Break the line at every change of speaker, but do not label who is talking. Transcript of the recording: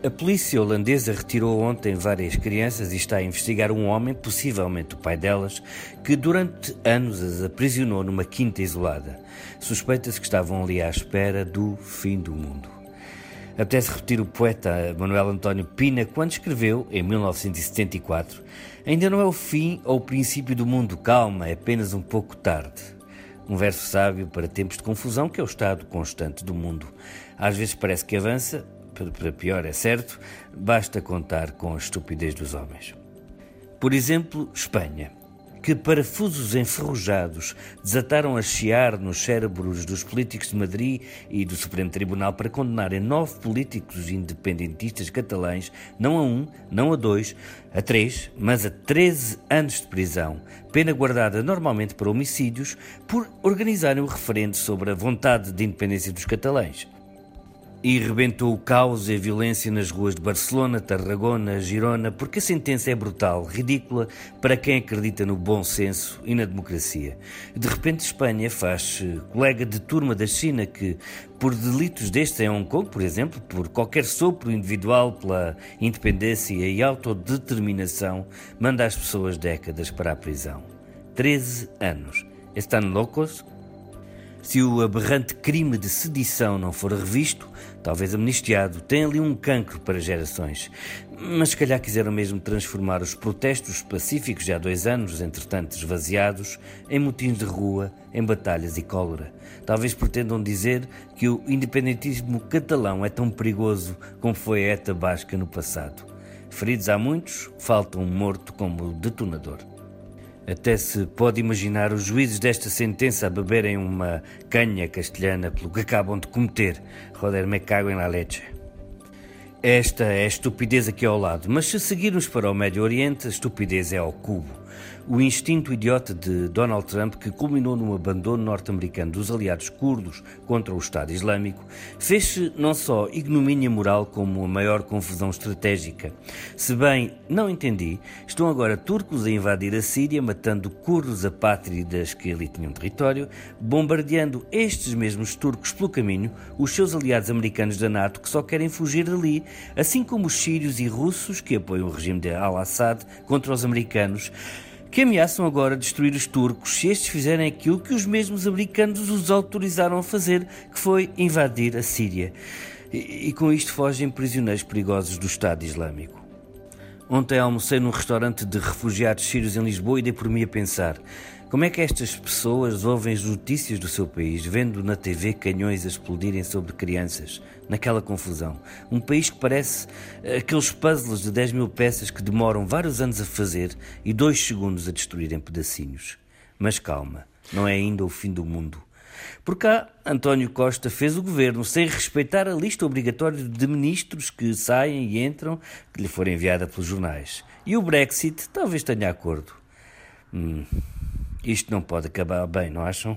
A polícia holandesa retirou ontem várias crianças e está a investigar um homem, possivelmente o pai delas, que durante anos as aprisionou numa quinta isolada. Suspeita-se que estavam ali à espera do fim do mundo. Apetece repetir o poeta Manuel António Pina quando escreveu, em 1974, Ainda não é o fim ou o princípio do mundo, calma, é apenas um pouco tarde. Um verso sábio para tempos de confusão que é o estado constante do mundo. Às vezes parece que avança, para pior é certo, basta contar com a estupidez dos homens. Por exemplo, Espanha. Que parafusos enferrujados desataram a chiar nos cérebros dos políticos de Madrid e do Supremo Tribunal para condenarem nove políticos independentistas catalães, não a um, não a dois, a três, mas a treze anos de prisão, pena guardada normalmente para homicídios, por organizarem o referendo sobre a vontade de independência dos catalães e rebentou o caos e a violência nas ruas de Barcelona, Tarragona, Girona, porque a sentença é brutal, ridícula para quem acredita no bom senso e na democracia. De repente, Espanha faz colega de turma da China que, por delitos destes em Hong Kong, por exemplo, por qualquer sopro individual pela independência e autodeterminação, manda as pessoas décadas para a prisão. 13 anos. Estão loucos? Se o aberrante crime de sedição não for revisto, talvez amnistiado, tem ali um cancro para gerações. Mas se calhar quiseram mesmo transformar os protestos pacíficos de há dois anos, entretanto esvaziados, em motins de rua, em batalhas e cólera. Talvez pretendam dizer que o independentismo catalão é tão perigoso como foi a ETA basca no passado. Feridos há muitos, falta um morto como detonador. Até se pode imaginar os juízes desta sentença a beberem uma canha castelhana pelo que acabam de cometer. Roder me cago em la leche. Esta é a estupidez aqui ao lado, mas se seguirmos para o Médio Oriente, a estupidez é ao cubo o instinto idiota de Donald Trump, que culminou no abandono norte-americano dos aliados curdos contra o Estado Islâmico, fez-se não só ignomínia moral como a maior confusão estratégica. Se bem não entendi, estão agora turcos a invadir a Síria, matando curdos apátridas que ali tinham território, bombardeando estes mesmos turcos pelo caminho, os seus aliados americanos da NATO que só querem fugir dali, assim como os sírios e russos que apoiam o regime de Al-Assad contra os americanos que ameaçam agora destruir os turcos se estes fizerem aquilo que os mesmos americanos os autorizaram a fazer, que foi invadir a Síria. E, e com isto fogem prisioneiros perigosos do Estado Islâmico. Ontem almocei num restaurante de refugiados sírios em Lisboa e dei por mim a pensar como é que estas pessoas ouvem as notícias do seu país, vendo na TV canhões a explodirem sobre crianças, naquela confusão? Um país que parece aqueles puzzles de 10 mil peças que demoram vários anos a fazer e dois segundos a destruir em pedacinhos. Mas calma, não é ainda o fim do mundo. Por cá, António Costa fez o governo sem respeitar a lista obrigatória de ministros que saem e entram, que lhe for enviada pelos jornais. E o Brexit talvez tenha acordo. Hum. Isto não pode acabar bem, não acham?